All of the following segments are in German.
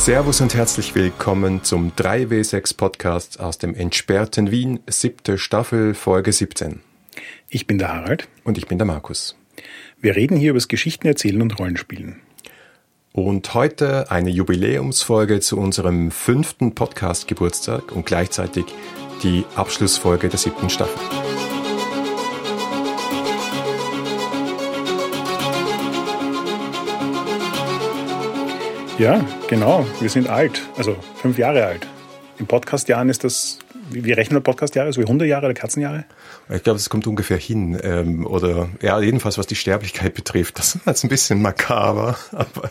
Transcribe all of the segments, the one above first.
Servus und herzlich willkommen zum 3W6 Podcast aus dem entsperrten Wien, siebte Staffel, Folge 17. Ich bin der Harald. Und ich bin der Markus. Wir reden hier über das Geschichten erzählen und Rollenspielen. Und heute eine Jubiläumsfolge zu unserem fünften Podcast-Geburtstag und gleichzeitig die Abschlussfolge der siebten Staffel. Ja, genau. Wir sind alt, also fünf Jahre alt. In Podcast-Jahren ist das, wie rechnen wir Podcast-Jahre? So wie 100 Jahre oder Katzenjahre? Ich glaube, es kommt ungefähr hin. Ähm, oder ja, jedenfalls was die Sterblichkeit betrifft. Das ist jetzt ein bisschen makaber. Aber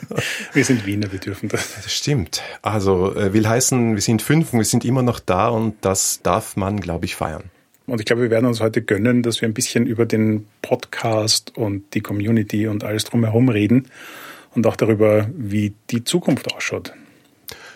wir sind Wiener, wir dürfen das. Das stimmt. Also äh, will heißen, wir sind fünf und wir sind immer noch da und das darf man, glaube ich, feiern. Und ich glaube, wir werden uns heute gönnen, dass wir ein bisschen über den Podcast und die Community und alles drumherum reden und auch darüber, wie die Zukunft ausschaut.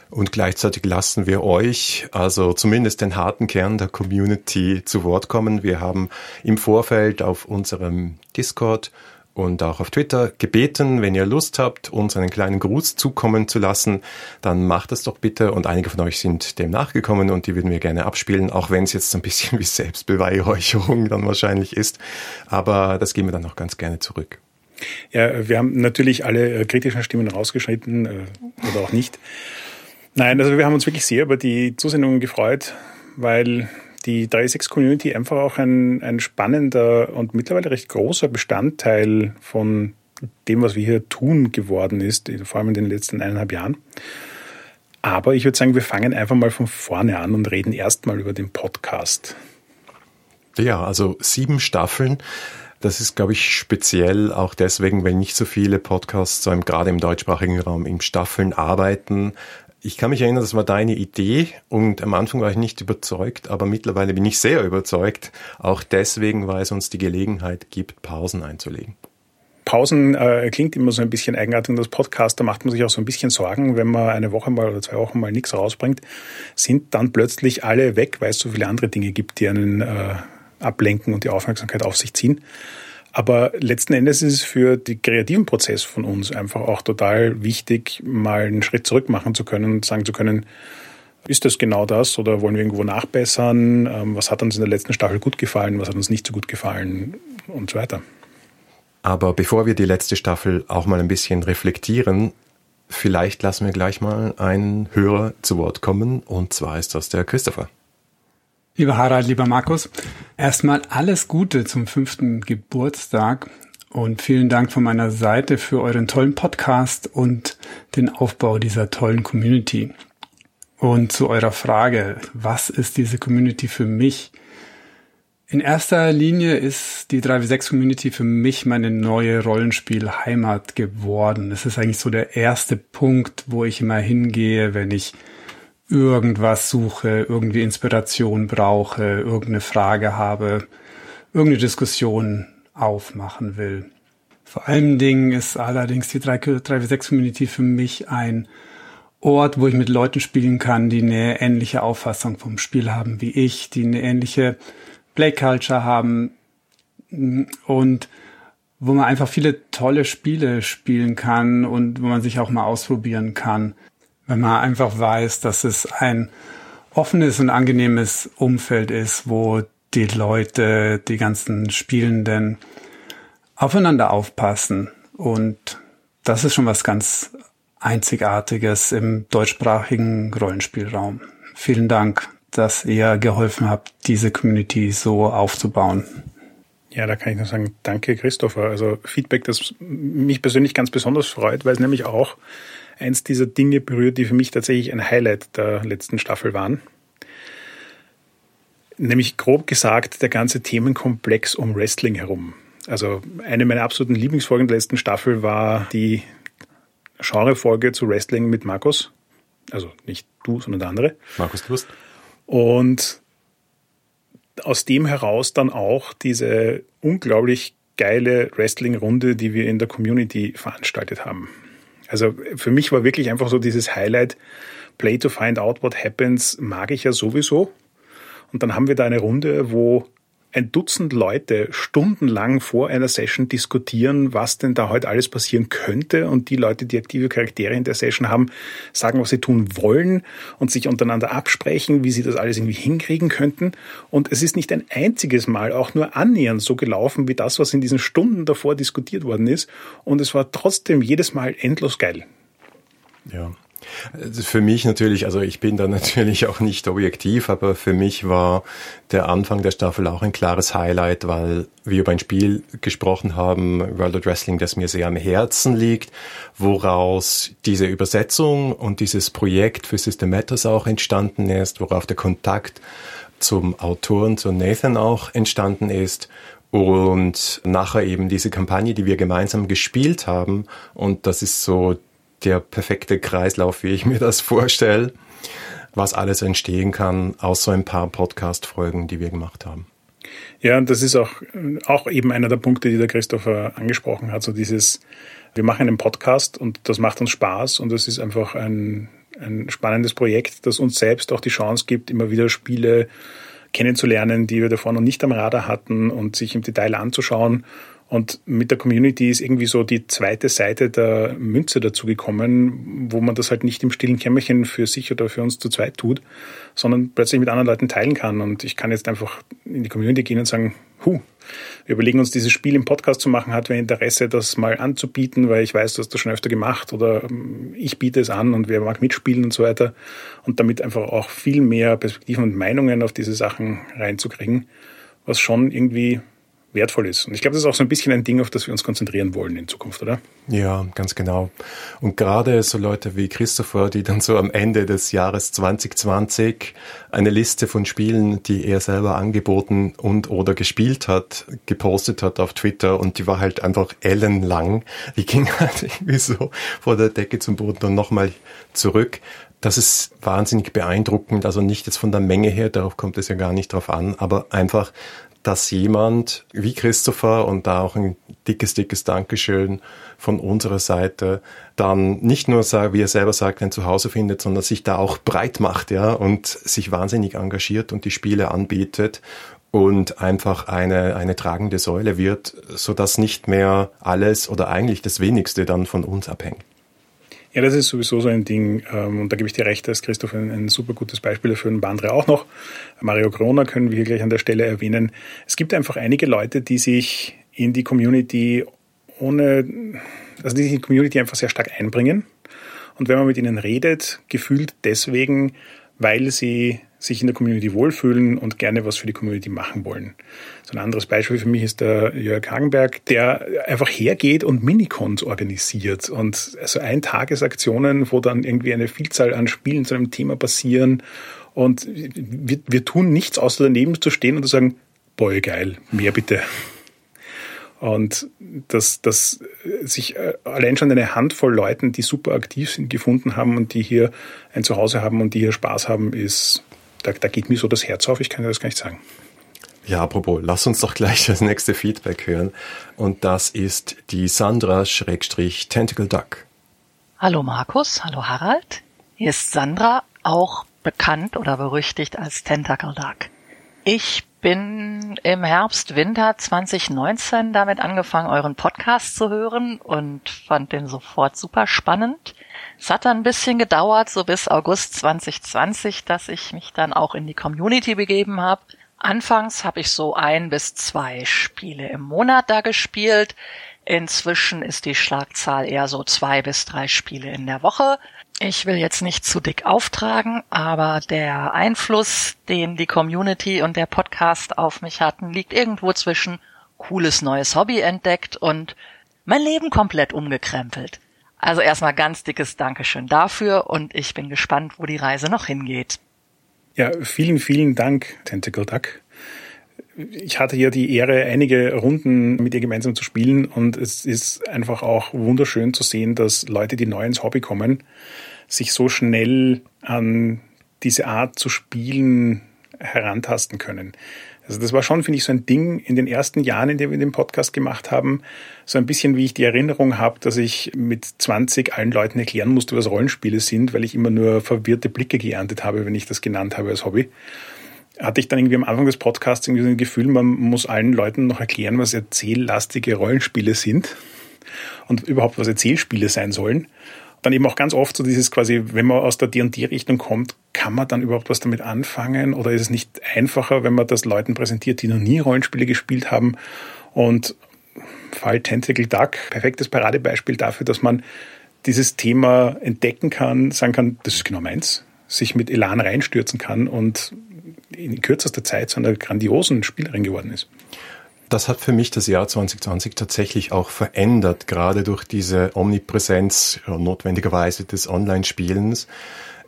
Und gleichzeitig lassen wir euch, also zumindest den harten Kern der Community, zu Wort kommen. Wir haben im Vorfeld auf unserem Discord und auch auf Twitter gebeten, wenn ihr Lust habt, uns einen kleinen Gruß zukommen zu lassen, dann macht das doch bitte. Und einige von euch sind dem nachgekommen und die würden wir gerne abspielen, auch wenn es jetzt ein bisschen wie Selbstbeweihräucherung dann wahrscheinlich ist. Aber das geben wir dann noch ganz gerne zurück. Ja, wir haben natürlich alle äh, kritischen Stimmen rausgeschnitten äh, oder auch nicht. Nein, also wir haben uns wirklich sehr über die Zusendungen gefreut, weil die 3.6-Community einfach auch ein, ein spannender und mittlerweile recht großer Bestandteil von dem, was wir hier tun, geworden ist, vor allem in den letzten eineinhalb Jahren. Aber ich würde sagen, wir fangen einfach mal von vorne an und reden erstmal über den Podcast. Ja, also sieben Staffeln. Das ist, glaube ich, speziell auch deswegen, weil nicht so viele Podcasts, so im, gerade im deutschsprachigen Raum, in Staffeln arbeiten. Ich kann mich erinnern, das war deine Idee und am Anfang war ich nicht überzeugt, aber mittlerweile bin ich sehr überzeugt. Auch deswegen, weil es uns die Gelegenheit gibt, Pausen einzulegen. Pausen äh, klingt immer so ein bisschen eigenartig und als Podcaster macht man sich auch so ein bisschen Sorgen, wenn man eine Woche mal oder zwei Wochen mal nichts rausbringt, sind dann plötzlich alle weg, weil es so viele andere Dinge gibt, die einen äh, ablenken und die Aufmerksamkeit auf sich ziehen. Aber letzten Endes ist es für den kreativen Prozess von uns einfach auch total wichtig, mal einen Schritt zurück machen zu können und sagen zu können, ist das genau das oder wollen wir irgendwo nachbessern? Ähm, was hat uns in der letzten Staffel gut gefallen? Was hat uns nicht so gut gefallen? Und so weiter. Aber bevor wir die letzte Staffel auch mal ein bisschen reflektieren, vielleicht lassen wir gleich mal einen Hörer zu Wort kommen. Und zwar ist das der Christopher. Lieber Harald, lieber Markus, erstmal alles Gute zum fünften Geburtstag und vielen Dank von meiner Seite für euren tollen Podcast und den Aufbau dieser tollen Community. Und zu eurer Frage, was ist diese Community für mich? In erster Linie ist die 3W6 Community für mich meine neue Rollenspielheimat geworden. Es ist eigentlich so der erste Punkt, wo ich immer hingehe, wenn ich irgendwas suche, irgendwie Inspiration brauche, irgendeine Frage habe, irgendeine Diskussion aufmachen will. Vor allen Dingen ist allerdings die 3W6 Community für mich ein Ort, wo ich mit Leuten spielen kann, die eine ähnliche Auffassung vom Spiel haben wie ich, die eine ähnliche Play Culture haben und wo man einfach viele tolle Spiele spielen kann und wo man sich auch mal ausprobieren kann wenn man einfach weiß, dass es ein offenes und angenehmes Umfeld ist, wo die Leute, die ganzen Spielenden aufeinander aufpassen. Und das ist schon was ganz Einzigartiges im deutschsprachigen Rollenspielraum. Vielen Dank, dass ihr geholfen habt, diese Community so aufzubauen. Ja, da kann ich nur sagen, danke Christopher. Also Feedback, das mich persönlich ganz besonders freut, weil es nämlich auch eins dieser Dinge berührt, die für mich tatsächlich ein Highlight der letzten Staffel waren. Nämlich grob gesagt der ganze Themenkomplex um Wrestling herum. Also eine meiner absoluten Lieblingsfolgen der letzten Staffel war die Genrefolge zu Wrestling mit Markus. Also nicht du, sondern der andere. Markus Lust. Und aus dem heraus dann auch diese unglaublich geile Wrestling-Runde, die wir in der Community veranstaltet haben. Also für mich war wirklich einfach so dieses Highlight, Play to find out what happens, mag ich ja sowieso. Und dann haben wir da eine Runde, wo ein Dutzend Leute stundenlang vor einer Session diskutieren, was denn da heute alles passieren könnte. Und die Leute, die aktive Charaktere in der Session haben, sagen, was sie tun wollen und sich untereinander absprechen, wie sie das alles irgendwie hinkriegen könnten. Und es ist nicht ein einziges Mal auch nur annähernd so gelaufen wie das, was in diesen Stunden davor diskutiert worden ist. Und es war trotzdem jedes Mal endlos geil. Ja. Für mich natürlich, also ich bin da natürlich auch nicht objektiv, aber für mich war der Anfang der Staffel auch ein klares Highlight, weil wir über ein Spiel gesprochen haben, World of Wrestling, das mir sehr am Herzen liegt, woraus diese Übersetzung und dieses Projekt für System Matters auch entstanden ist, worauf der Kontakt zum Autoren, zu Nathan auch entstanden ist und nachher eben diese Kampagne, die wir gemeinsam gespielt haben. Und das ist so der perfekte Kreislauf, wie ich mir das vorstelle, was alles entstehen kann aus so ein paar Podcast-Folgen, die wir gemacht haben. Ja, und das ist auch, auch eben einer der Punkte, die der Christopher angesprochen hat, so dieses, wir machen einen Podcast und das macht uns Spaß und das ist einfach ein, ein spannendes Projekt, das uns selbst auch die Chance gibt, immer wieder Spiele kennenzulernen, die wir davor noch nicht am Radar hatten und sich im Detail anzuschauen und mit der Community ist irgendwie so die zweite Seite der Münze dazu gekommen, wo man das halt nicht im stillen Kämmerchen für sich oder für uns zu zweit tut, sondern plötzlich mit anderen Leuten teilen kann. Und ich kann jetzt einfach in die Community gehen und sagen, hu, wir überlegen uns dieses Spiel im Podcast zu machen, hat wer Interesse, das mal anzubieten, weil ich weiß, du hast das schon öfter gemacht oder ähm, ich biete es an und wer mag mitspielen und so weiter. Und damit einfach auch viel mehr Perspektiven und Meinungen auf diese Sachen reinzukriegen, was schon irgendwie wertvoll ist. Und ich glaube, das ist auch so ein bisschen ein Ding, auf das wir uns konzentrieren wollen in Zukunft, oder? Ja, ganz genau. Und gerade so Leute wie Christopher, die dann so am Ende des Jahres 2020 eine Liste von Spielen, die er selber angeboten und oder gespielt hat, gepostet hat auf Twitter und die war halt einfach ellenlang. Die ging halt irgendwie so vor der Decke zum Boden und nochmal zurück. Das ist wahnsinnig beeindruckend, also nicht jetzt von der Menge her, darauf kommt es ja gar nicht drauf an, aber einfach dass jemand wie Christopher und da auch ein dickes, dickes Dankeschön von unserer Seite dann nicht nur, wie er selber sagt, ein Zuhause findet, sondern sich da auch breit macht, ja, und sich wahnsinnig engagiert und die Spiele anbietet und einfach eine, eine tragende Säule wird, so dass nicht mehr alles oder eigentlich das wenigste dann von uns abhängt. Ja, das ist sowieso so ein Ding, ähm, und da gebe ich dir recht, dass Christoph ein, ein super gutes Beispiel dafür, paar andere auch noch. Mario Kroner können wir hier gleich an der Stelle erwähnen. Es gibt einfach einige Leute, die sich in die Community ohne, also die sich in die Community einfach sehr stark einbringen. Und wenn man mit ihnen redet, gefühlt deswegen, weil sie sich in der Community wohlfühlen und gerne was für die Community machen wollen. So ein anderes Beispiel für mich ist der Jörg Hagenberg, der einfach hergeht und Minicons organisiert und also Eintagesaktionen, wo dann irgendwie eine Vielzahl an Spielen zu einem Thema passieren und wir, wir tun nichts, außer daneben zu stehen und zu sagen, boy, geil, mehr bitte. Und dass, dass sich äh, allein schon eine Handvoll Leuten, die super aktiv sind, gefunden haben und die hier ein Zuhause haben und die hier Spaß haben, ist, da, da geht mir so das Herz auf, ich kann dir das gar nicht sagen. Ja, apropos, lass uns doch gleich das nächste Feedback hören. Und das ist die Sandra-Tentacle Duck. Hallo Markus, hallo Harald. Hier ist Sandra, auch bekannt oder berüchtigt als Tentacle Duck. Ich bin im Herbst, Winter 2019 damit angefangen, euren Podcast zu hören und fand den sofort super spannend. Es hat dann ein bisschen gedauert, so bis August 2020, dass ich mich dann auch in die Community begeben habe. Anfangs habe ich so ein bis zwei Spiele im Monat da gespielt. Inzwischen ist die Schlagzahl eher so zwei bis drei Spiele in der Woche. Ich will jetzt nicht zu dick auftragen, aber der Einfluss, den die Community und der Podcast auf mich hatten, liegt irgendwo zwischen cooles neues Hobby entdeckt und mein Leben komplett umgekrempelt. Also erstmal ganz dickes Dankeschön dafür und ich bin gespannt, wo die Reise noch hingeht. Ja, vielen, vielen Dank, Tentacle Duck. Ich hatte ja die Ehre, einige Runden mit ihr gemeinsam zu spielen und es ist einfach auch wunderschön zu sehen, dass Leute, die neu ins Hobby kommen, sich so schnell an diese Art zu spielen herantasten können. Also das war schon, finde ich, so ein Ding in den ersten Jahren, in denen wir den Podcast gemacht haben, so ein bisschen wie ich die Erinnerung habe, dass ich mit 20 allen Leuten erklären musste, was Rollenspiele sind, weil ich immer nur verwirrte Blicke geerntet habe, wenn ich das genannt habe als Hobby. hatte ich dann irgendwie am Anfang des Podcasts irgendwie so ein Gefühl, man muss allen Leuten noch erklären, was erzähllastige Rollenspiele sind und überhaupt was Erzählspiele sein sollen. Dann eben auch ganz oft so dieses quasi, wenn man aus der D&D-Richtung kommt, kann man dann überhaupt was damit anfangen oder ist es nicht einfacher, wenn man das Leuten präsentiert, die noch nie Rollenspiele gespielt haben und Fall Tentacle Duck, perfektes Paradebeispiel dafür, dass man dieses Thema entdecken kann, sagen kann, das ist genau meins, sich mit Elan reinstürzen kann und in kürzester Zeit zu einer grandiosen Spielerin geworden ist. Das hat für mich das Jahr 2020 tatsächlich auch verändert, gerade durch diese Omnipräsenz notwendigerweise des Online-Spielens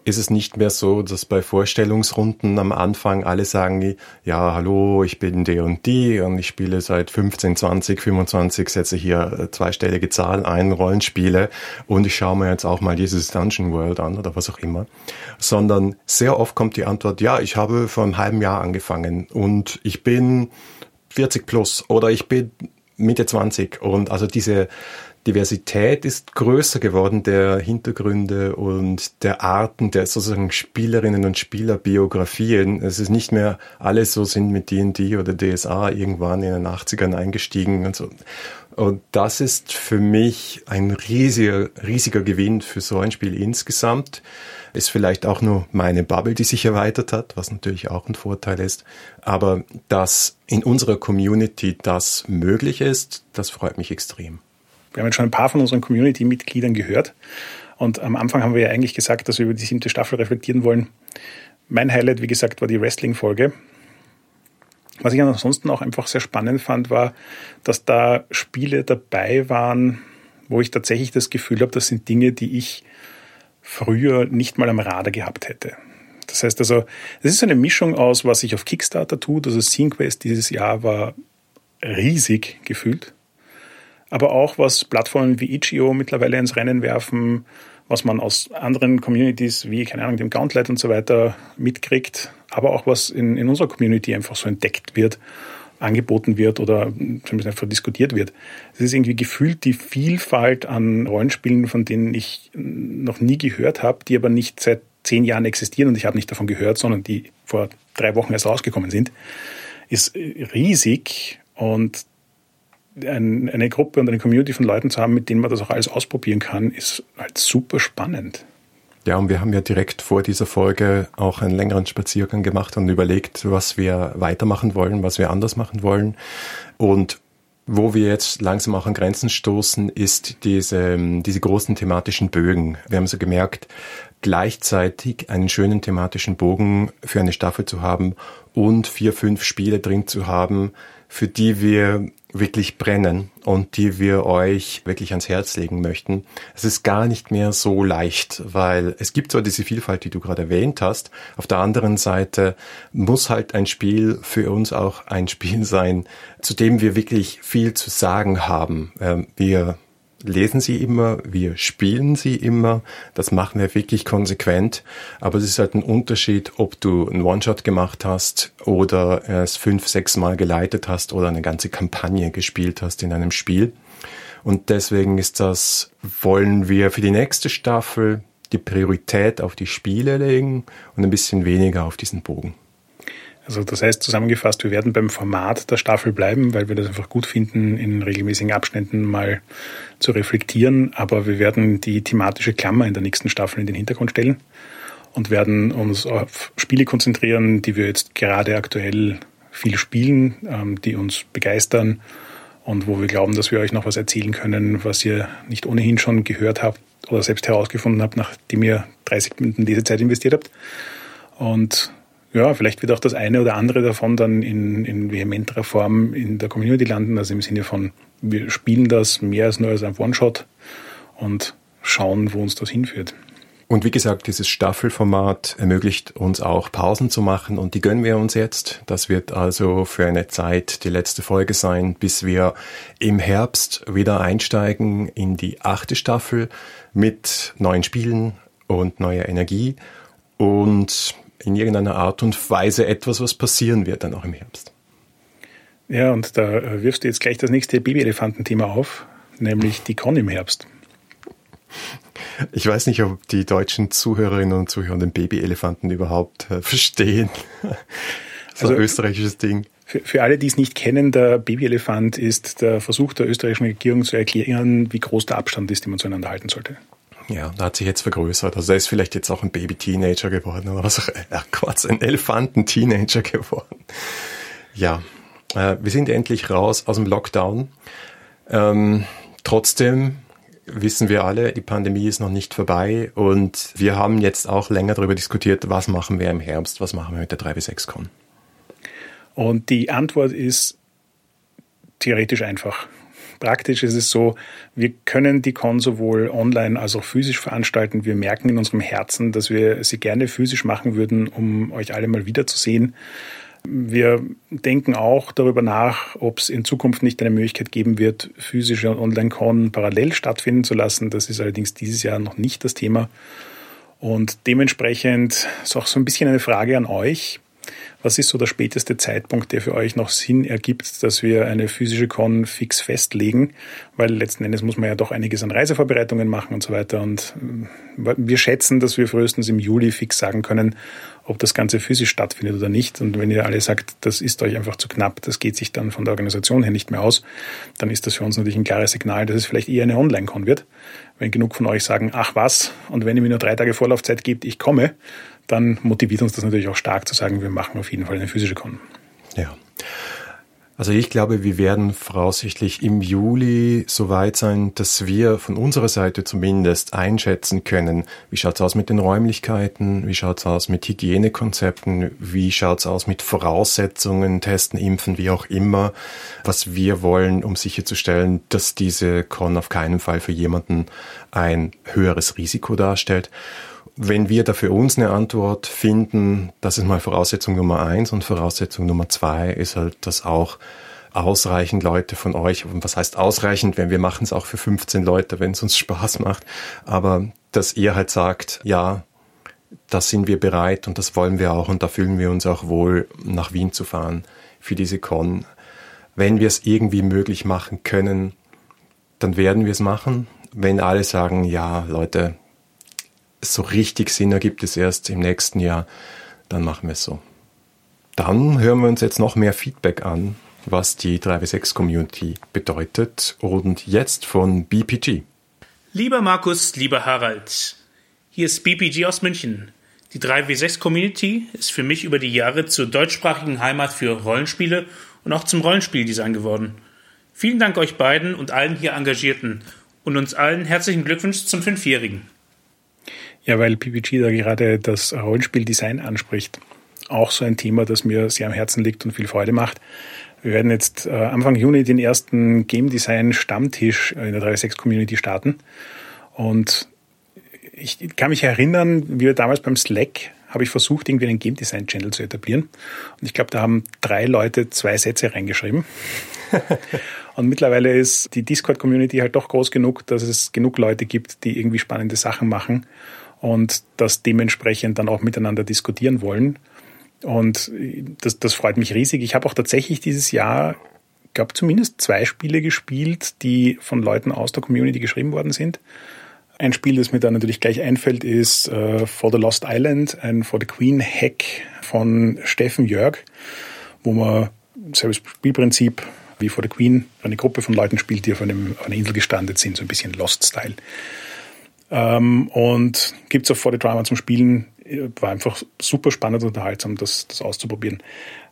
ist es nicht mehr so, dass bei Vorstellungsrunden am Anfang alle sagen, ja, hallo, ich bin der und die und ich spiele seit 15, 20, 25, setze hier zweistellige Zahl ein, Rollenspiele und ich schaue mir jetzt auch mal dieses Dungeon World an oder was auch immer. Sondern sehr oft kommt die Antwort, ja, ich habe vor einem halben Jahr angefangen und ich bin 40 plus oder ich bin Mitte 20 und also diese Diversität ist größer geworden der Hintergründe und der Arten der sozusagen Spielerinnen und Spielerbiografien. Es ist nicht mehr alle so sind mit D&D oder DSA irgendwann in den 80ern eingestiegen und so. Und das ist für mich ein riesiger, riesiger Gewinn für so ein Spiel insgesamt. Ist vielleicht auch nur meine Bubble, die sich erweitert hat, was natürlich auch ein Vorteil ist. Aber dass in unserer Community das möglich ist, das freut mich extrem. Wir haben jetzt schon ein paar von unseren Community-Mitgliedern gehört. Und am Anfang haben wir ja eigentlich gesagt, dass wir über die siebte Staffel reflektieren wollen. Mein Highlight, wie gesagt, war die Wrestling-Folge. Was ich ansonsten auch einfach sehr spannend fand, war, dass da Spiele dabei waren, wo ich tatsächlich das Gefühl habe, das sind Dinge, die ich früher nicht mal am Radar gehabt hätte. Das heißt also, es ist eine Mischung aus, was ich auf Kickstarter tut. Also Scene Quest dieses Jahr war riesig gefühlt aber auch was Plattformen wie Itch.io mittlerweile ins Rennen werfen, was man aus anderen Communities wie, keine Ahnung, dem Gauntlet und so weiter mitkriegt, aber auch was in, in unserer Community einfach so entdeckt wird, angeboten wird oder zumindest einfach diskutiert wird. Es ist irgendwie gefühlt die Vielfalt an Rollenspielen, von denen ich noch nie gehört habe, die aber nicht seit zehn Jahren existieren und ich habe nicht davon gehört, sondern die vor drei Wochen erst rausgekommen sind, ist riesig und ein, eine Gruppe und eine Community von Leuten zu haben, mit denen man das auch alles ausprobieren kann, ist halt super spannend. Ja, und wir haben ja direkt vor dieser Folge auch einen längeren Spaziergang gemacht und überlegt, was wir weitermachen wollen, was wir anders machen wollen. Und wo wir jetzt langsam auch an Grenzen stoßen, ist diese, diese großen thematischen Bögen. Wir haben so gemerkt, gleichzeitig einen schönen thematischen Bogen für eine Staffel zu haben und vier, fünf Spiele drin zu haben, für die wir wirklich brennen und die wir euch wirklich ans Herz legen möchten. Es ist gar nicht mehr so leicht, weil es gibt zwar diese Vielfalt, die du gerade erwähnt hast, auf der anderen Seite muss halt ein Spiel für uns auch ein Spiel sein, zu dem wir wirklich viel zu sagen haben. Ähm, wir lesen sie immer, wir spielen sie immer. Das machen wir wirklich konsequent. Aber es ist halt ein Unterschied, ob du einen One-Shot gemacht hast oder es fünf, sechs Mal geleitet hast oder eine ganze Kampagne gespielt hast in einem Spiel. Und deswegen ist das, wollen wir für die nächste Staffel die Priorität auf die Spiele legen und ein bisschen weniger auf diesen Bogen. Also das heißt zusammengefasst, wir werden beim Format der Staffel bleiben, weil wir das einfach gut finden, in regelmäßigen Abständen mal zu reflektieren. Aber wir werden die thematische Klammer in der nächsten Staffel in den Hintergrund stellen und werden uns auf Spiele konzentrieren, die wir jetzt gerade aktuell viel spielen, ähm, die uns begeistern und wo wir glauben, dass wir euch noch was erzählen können, was ihr nicht ohnehin schon gehört habt oder selbst herausgefunden habt, nachdem ihr 30 Minuten Lesezeit investiert habt. Und ja, vielleicht wird auch das eine oder andere davon dann in, in vehementerer Form in der Community landen, also im Sinne von, wir spielen das mehr als nur als ein One-Shot und schauen, wo uns das hinführt. Und wie gesagt, dieses Staffelformat ermöglicht uns auch Pausen zu machen und die gönnen wir uns jetzt. Das wird also für eine Zeit die letzte Folge sein, bis wir im Herbst wieder einsteigen in die achte Staffel mit neuen Spielen und neuer Energie. Und in irgendeiner Art und Weise etwas, was passieren wird dann auch im Herbst. Ja, und da äh, wirfst du jetzt gleich das nächste Babyelefantenthema auf, nämlich die Con im Herbst. Ich weiß nicht, ob die deutschen Zuhörerinnen und Zuhörer den Babyelefanten überhaupt äh, verstehen. so also, ein österreichisches Ding. Für, für alle, die es nicht kennen, der Babyelefant ist der Versuch der österreichischen Regierung zu erklären, wie groß der Abstand ist, den man zueinander halten sollte. Ja, da hat sich jetzt vergrößert. Also er ist vielleicht jetzt auch ein Baby-Teenager geworden oder was auch äh, Quatsch, ein Elefanten-Teenager geworden. Ja, äh, wir sind endlich raus aus dem Lockdown. Ähm, trotzdem wissen wir alle, die Pandemie ist noch nicht vorbei und wir haben jetzt auch länger darüber diskutiert, was machen wir im Herbst, was machen wir mit der 3 bis 6 Con. Und die Antwort ist theoretisch einfach. Praktisch ist es so, wir können die Con sowohl online als auch physisch veranstalten. Wir merken in unserem Herzen, dass wir sie gerne physisch machen würden, um euch alle mal wiederzusehen. Wir denken auch darüber nach, ob es in Zukunft nicht eine Möglichkeit geben wird, physische und Online-Con parallel stattfinden zu lassen. Das ist allerdings dieses Jahr noch nicht das Thema. Und dementsprechend ist auch so ein bisschen eine Frage an euch. Was ist so der späteste Zeitpunkt, der für euch noch Sinn ergibt, dass wir eine physische Con fix festlegen? Weil letzten Endes muss man ja doch einiges an Reisevorbereitungen machen und so weiter. Und äh, wir schätzen, dass wir frühestens im Juli fix sagen können, ob das Ganze physisch stattfindet oder nicht. Und wenn ihr alle sagt, das ist euch einfach zu knapp, das geht sich dann von der Organisation her nicht mehr aus, dann ist das für uns natürlich ein klares Signal, dass es vielleicht eher eine Online-Con wird. Wenn genug von euch sagen, ach was, und wenn ihr mir nur drei Tage Vorlaufzeit gibt, ich komme, dann motiviert uns das natürlich auch stark zu sagen, wir machen auf jeden Fall eine physische Con. Ja. Also ich glaube, wir werden voraussichtlich im Juli so weit sein, dass wir von unserer Seite zumindest einschätzen können, wie schaut's aus mit den Räumlichkeiten, wie schaut's aus mit Hygienekonzepten, wie schaut's aus mit Voraussetzungen, Testen, Impfen, wie auch immer, was wir wollen, um sicherzustellen, dass diese Con auf keinen Fall für jemanden ein höheres Risiko darstellt wenn wir da für uns eine Antwort finden, das ist mal Voraussetzung Nummer eins und Voraussetzung Nummer zwei ist halt, dass auch ausreichend Leute von euch, und was heißt ausreichend, wenn wir machen es auch für 15 Leute, wenn es uns Spaß macht, aber dass ihr halt sagt, ja, das sind wir bereit und das wollen wir auch und da fühlen wir uns auch wohl, nach Wien zu fahren für diese Con. Wenn wir es irgendwie möglich machen können, dann werden wir es machen. Wenn alle sagen, ja, Leute, so richtig Sinn ergibt es erst im nächsten Jahr, dann machen wir es so. Dann hören wir uns jetzt noch mehr Feedback an, was die 3W6 Community bedeutet und jetzt von BPG. Lieber Markus, lieber Harald, hier ist BPG aus München. Die 3W6 Community ist für mich über die Jahre zur deutschsprachigen Heimat für Rollenspiele und auch zum Rollenspieldesign geworden. Vielen Dank euch beiden und allen hier Engagierten und uns allen herzlichen Glückwunsch zum Fünfjährigen. Ja, weil PPG da gerade das Rollenspieldesign anspricht. Auch so ein Thema, das mir sehr am Herzen liegt und viel Freude macht. Wir werden jetzt äh, Anfang Juni den ersten Game Design Stammtisch in der 36 Community starten. Und ich kann mich erinnern, wie wir damals beim Slack habe ich versucht, irgendwie einen Game Design Channel zu etablieren. Und ich glaube, da haben drei Leute zwei Sätze reingeschrieben. Und mittlerweile ist die Discord Community halt doch groß genug, dass es genug Leute gibt, die irgendwie spannende Sachen machen und das dementsprechend dann auch miteinander diskutieren wollen. Und das, das freut mich riesig. Ich habe auch tatsächlich dieses Jahr, glaube zumindest zwei Spiele gespielt, die von Leuten aus der Community geschrieben worden sind. Ein Spiel, das mir da natürlich gleich einfällt, ist äh, For the Lost Island, ein For the Queen Hack von Steffen Jörg, wo man selbes Spielprinzip wie For the Queen eine Gruppe von Leuten spielt, die auf, einem, auf einer Insel gestrandet sind, so ein bisschen Lost-Style. Ähm, und gibt es auch vor der Drama zum Spielen. War einfach super spannend und unterhaltsam, das, das auszuprobieren.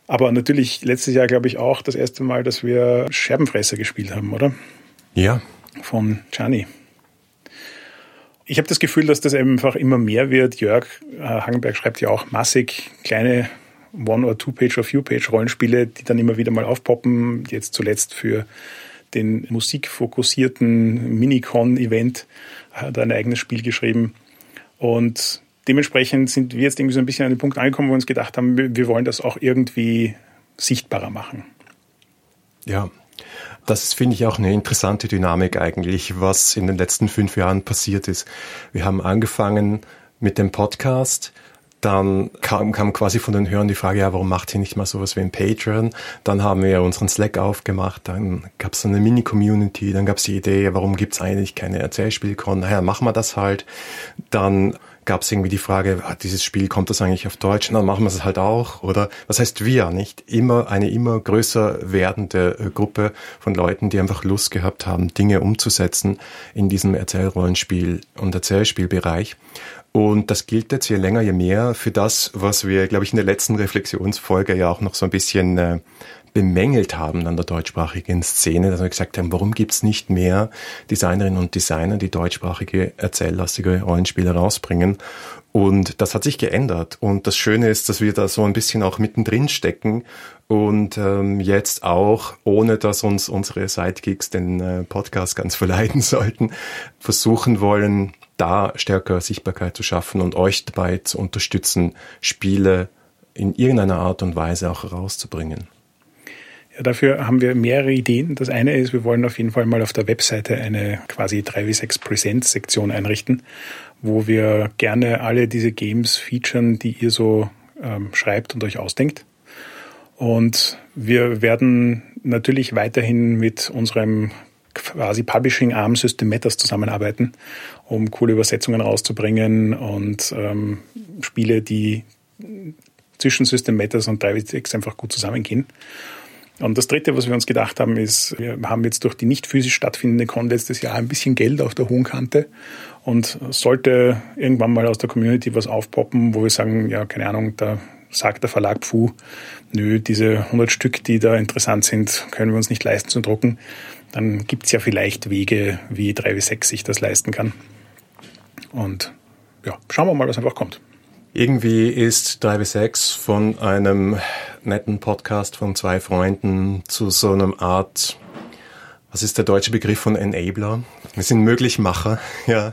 Aber natürlich letztes Jahr, glaube ich, auch das erste Mal, dass wir Scherbenfresser gespielt haben, oder? Ja. Von Gianni. Ich habe das Gefühl, dass das einfach immer mehr wird. Jörg äh, Hagenberg schreibt ja auch massig kleine One- oder Two-Page- oder Few-Page-Rollenspiele, die dann immer wieder mal aufpoppen. Jetzt zuletzt für den musikfokussierten Minicon-Event hat ein eigenes Spiel geschrieben. Und dementsprechend sind wir jetzt irgendwie so ein bisschen an den Punkt angekommen, wo wir uns gedacht haben, wir wollen das auch irgendwie sichtbarer machen. Ja, das finde ich auch eine interessante Dynamik eigentlich, was in den letzten fünf Jahren passiert ist. Wir haben angefangen mit dem Podcast dann kam, kam quasi von den Hörern die Frage, ja, warum macht ihr nicht mal sowas wie ein Patreon? Dann haben wir unseren Slack aufgemacht, dann gab es eine Mini-Community, dann gab es die Idee, warum gibt es eigentlich keine Erzählspielkon? Naja, machen wir das halt. Dann gab es irgendwie die Frage, ah, dieses Spiel kommt das eigentlich auf Deutsch? Dann machen wir es halt auch. Oder was heißt wir? Nicht immer eine immer größer werdende äh, Gruppe von Leuten, die einfach Lust gehabt haben, Dinge umzusetzen in diesem Erzählrollenspiel und Erzählspielbereich. Und das gilt jetzt je länger, je mehr für das, was wir, glaube ich, in der letzten Reflexionsfolge ja auch noch so ein bisschen äh, bemängelt haben an der deutschsprachigen Szene, dass wir gesagt haben, warum gibt's nicht mehr Designerinnen und Designer, die deutschsprachige, erzähllastige Rollenspiele rausbringen? Und das hat sich geändert. Und das Schöne ist, dass wir da so ein bisschen auch mittendrin stecken und ähm, jetzt auch, ohne dass uns unsere Sidekicks den äh, Podcast ganz verleiden sollten, versuchen wollen, da stärker Sichtbarkeit zu schaffen und euch dabei zu unterstützen, Spiele in irgendeiner Art und Weise auch herauszubringen. Ja, dafür haben wir mehrere Ideen. Das eine ist, wir wollen auf jeden Fall mal auf der Webseite eine quasi 3W6 Present Sektion einrichten, wo wir gerne alle diese Games featuren, die ihr so ähm, schreibt und euch ausdenkt. Und wir werden natürlich weiterhin mit unserem quasi Publishing-Arm System Matters zusammenarbeiten, um coole Übersetzungen rauszubringen und ähm, Spiele, die zwischen System Matters und 3W6 einfach gut zusammengehen. Und das Dritte, was wir uns gedacht haben, ist, wir haben jetzt durch die nicht physisch stattfindende Con letztes Jahr ein bisschen Geld auf der hohen Kante. Und sollte irgendwann mal aus der Community was aufpoppen, wo wir sagen, ja, keine Ahnung, da sagt der Verlag Pfu, nö, diese 100 Stück, die da interessant sind, können wir uns nicht leisten zu drucken, dann gibt's ja vielleicht Wege, wie 3W6 sich das leisten kann. Und ja, schauen wir mal, was einfach kommt. Irgendwie ist 3W6 von einem netten Podcast von zwei Freunden zu so einem Art, was ist der deutsche Begriff von Enabler? Wir sind Möglichmacher, ja.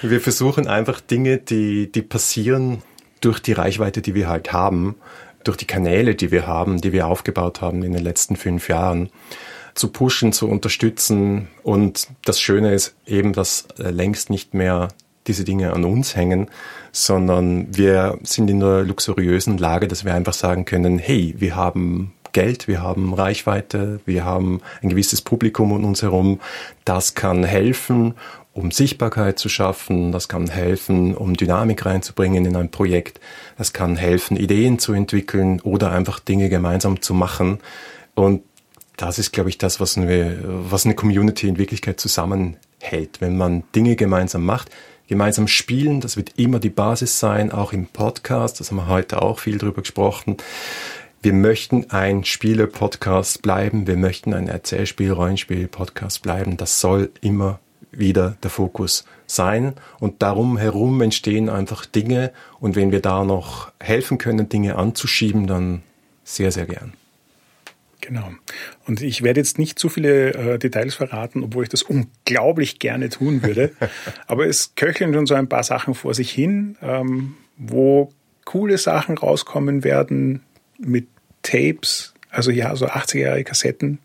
Wir versuchen einfach Dinge, die, die passieren durch die Reichweite, die wir halt haben, durch die Kanäle, die wir haben, die wir aufgebaut haben in den letzten fünf Jahren, zu pushen, zu unterstützen. Und das Schöne ist eben, dass längst nicht mehr diese Dinge an uns hängen, sondern wir sind in der luxuriösen Lage, dass wir einfach sagen können, hey, wir haben Geld, wir haben Reichweite, wir haben ein gewisses Publikum um uns herum. Das kann helfen, um Sichtbarkeit zu schaffen, das kann helfen, um Dynamik reinzubringen in ein Projekt, das kann helfen, Ideen zu entwickeln oder einfach Dinge gemeinsam zu machen. Und das ist, glaube ich, das, was eine, was eine Community in Wirklichkeit zusammenhält, wenn man Dinge gemeinsam macht gemeinsam spielen. Das wird immer die Basis sein, auch im Podcast. Das haben wir heute auch viel drüber gesprochen. Wir möchten ein Spiele-Podcast bleiben. Wir möchten ein Erzählspiel, Rollenspiel-Podcast bleiben. Das soll immer wieder der Fokus sein. Und darum herum entstehen einfach Dinge. Und wenn wir da noch helfen können, Dinge anzuschieben, dann sehr, sehr gern. Genau. Und ich werde jetzt nicht zu viele äh, Details verraten, obwohl ich das unglaublich gerne tun würde. Aber es köcheln schon so ein paar Sachen vor sich hin, ähm, wo coole Sachen rauskommen werden mit Tapes, also ja, so 80er-jährige Kassetten.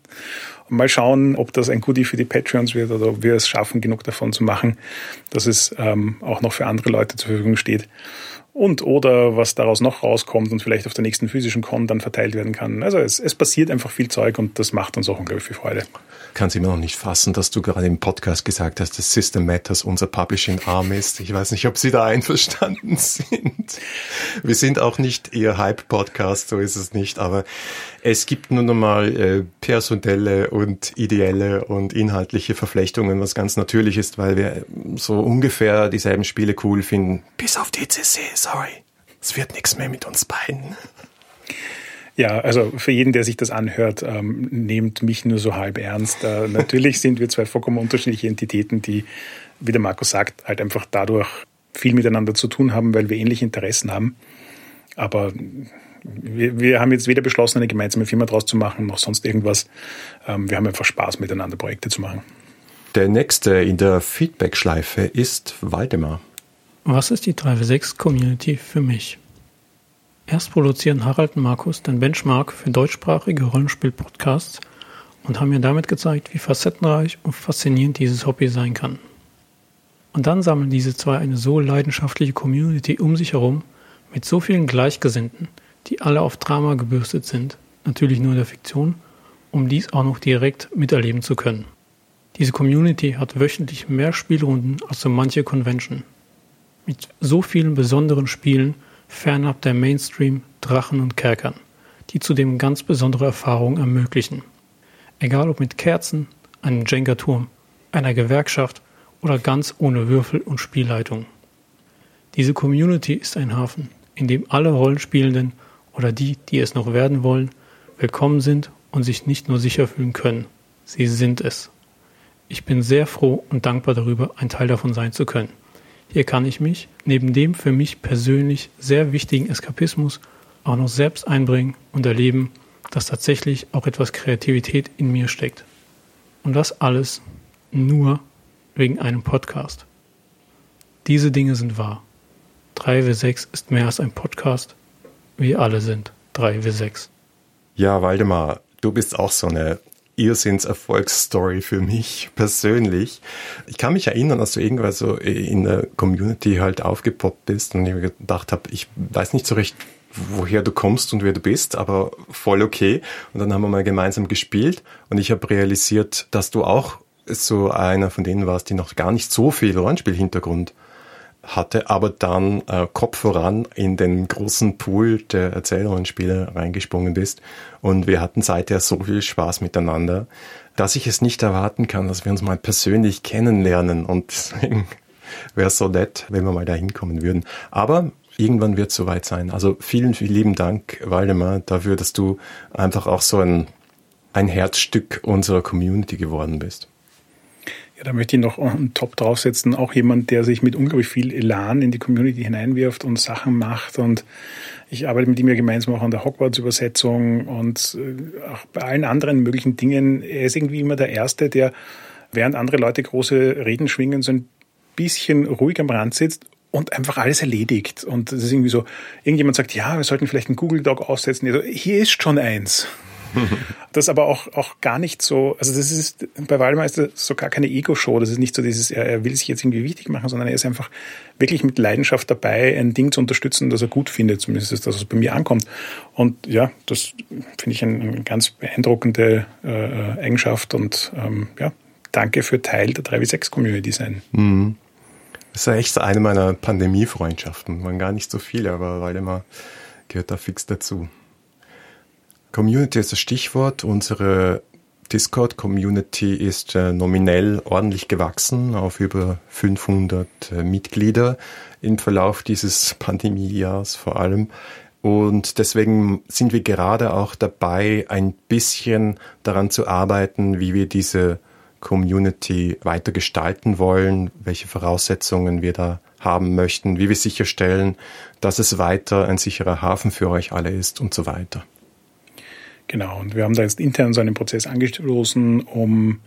Mal schauen, ob das ein Goodie für die Patreons wird oder ob wir es schaffen, genug davon zu machen, dass es ähm, auch noch für andere Leute zur Verfügung steht und oder was daraus noch rauskommt und vielleicht auf der nächsten physischen Con dann verteilt werden kann. Also es, es passiert einfach viel Zeug und das macht uns auch unglaublich viel Freude. Kann es immer noch nicht fassen, dass du gerade im Podcast gesagt hast, dass System Matters unser Publishing Arm ist. Ich weiß nicht, ob Sie da einverstanden sind. Wir sind auch nicht Ihr Hype-Podcast, so ist es nicht, aber es gibt nun einmal äh, personelle und ideelle und inhaltliche Verflechtungen, was ganz natürlich ist, weil wir so ungefähr dieselben Spiele cool finden. Bis auf DCC, sorry. Es wird nichts mehr mit uns beiden. Ja, also für jeden, der sich das anhört, ähm, nehmt mich nur so halb ernst. Äh, natürlich sind wir zwei vollkommen unterschiedliche Entitäten, die, wie der Markus sagt, halt einfach dadurch viel miteinander zu tun haben, weil wir ähnliche Interessen haben. Aber wir, wir haben jetzt weder beschlossen, eine gemeinsame Firma draus zu machen, noch sonst irgendwas. Ähm, wir haben einfach Spaß, miteinander Projekte zu machen. Der nächste in der Feedback-Schleife ist Waldemar. Was ist die 3W6 Community für mich? Erst produzieren Harald und Markus den Benchmark für deutschsprachige Rollenspiel-Podcasts und haben mir damit gezeigt, wie facettenreich und faszinierend dieses Hobby sein kann. Und dann sammeln diese zwei eine so leidenschaftliche Community um sich herum mit so vielen Gleichgesinnten, die alle auf Drama gebürstet sind, natürlich nur in der Fiktion, um dies auch noch direkt miterleben zu können. Diese Community hat wöchentlich mehr Spielrunden als so manche Convention. mit so vielen besonderen Spielen fernab der Mainstream, Drachen und Kerkern, die zudem ganz besondere Erfahrungen ermöglichen. Egal ob mit Kerzen, einem Jenga-Turm, einer Gewerkschaft oder ganz ohne Würfel und Spielleitung. Diese Community ist ein Hafen, in dem alle Rollenspielenden oder die, die es noch werden wollen, willkommen sind und sich nicht nur sicher fühlen können, sie sind es. Ich bin sehr froh und dankbar darüber, ein Teil davon sein zu können. Hier kann ich mich, neben dem für mich persönlich sehr wichtigen Eskapismus, auch noch selbst einbringen und erleben, dass tatsächlich auch etwas Kreativität in mir steckt. Und das alles nur wegen einem Podcast. Diese Dinge sind wahr. 3W6 ist mehr als ein Podcast. Wir alle sind 3W6. Ja, Waldemar, du bist auch so eine Irrsinns-Erfolgsstory für mich persönlich. Ich kann mich erinnern, dass du irgendwann so in der Community halt aufgepoppt bist und ich mir gedacht habe, ich weiß nicht so recht, woher du kommst und wer du bist, aber voll okay. Und dann haben wir mal gemeinsam gespielt und ich habe realisiert, dass du auch so einer von denen warst, die noch gar nicht so viel Rollenspiel-Hintergrund hatte, aber dann äh, Kopf voran in den großen Pool der Erzählrollenspiele reingesprungen bist. Und wir hatten seither so viel Spaß miteinander, dass ich es nicht erwarten kann, dass wir uns mal persönlich kennenlernen. Und deswegen wäre es so nett, wenn wir mal da hinkommen würden. Aber irgendwann wird es soweit sein. Also vielen, vielen lieben Dank, Waldemar, dafür, dass du einfach auch so ein, ein Herzstück unserer Community geworden bist. Ja, da möchte ich noch einen Top draufsetzen. Auch jemand, der sich mit unglaublich viel Elan in die Community hineinwirft und Sachen macht. Und ich arbeite mit ihm ja gemeinsam auch an der Hogwarts-Übersetzung und äh, auch bei allen anderen möglichen Dingen. Er ist irgendwie immer der Erste, der, während andere Leute große Reden schwingen, so ein bisschen ruhig am Rand sitzt und einfach alles erledigt. Und das ist irgendwie so, irgendjemand sagt, ja, wir sollten vielleicht einen Google Doc aufsetzen. So, hier ist schon eins. das aber auch, auch gar nicht so, also das ist, bei Waldemar ist das so gar keine Ego-Show. Das ist nicht so dieses, er, er will sich jetzt irgendwie wichtig machen, sondern er ist einfach wirklich mit Leidenschaft dabei, ein Ding zu unterstützen, das er gut findet. Zumindest das, was bei mir ankommt. Und ja, das finde ich eine, eine, ganz beeindruckende äh, Eigenschaft und ähm, ja, danke für Teil der 3W6-Community sein. Mhm. Das ist echt eine meiner Pandemie-Freundschaften. Man gar nicht so viele, aber Waldemar gehört da fix dazu. Community ist das Stichwort. Unsere Discord-Community ist äh, nominell ordentlich gewachsen auf über 500 äh, Mitglieder im Verlauf dieses Pandemiejahrs vor allem. Und deswegen sind wir gerade auch dabei, ein bisschen daran zu arbeiten, wie wir diese Community weiter gestalten wollen, welche Voraussetzungen wir da haben möchten, wie wir sicherstellen, dass es weiter ein sicherer Hafen für euch alle ist und so weiter. Genau, und wir haben da jetzt intern so einen Prozess angestoßen, um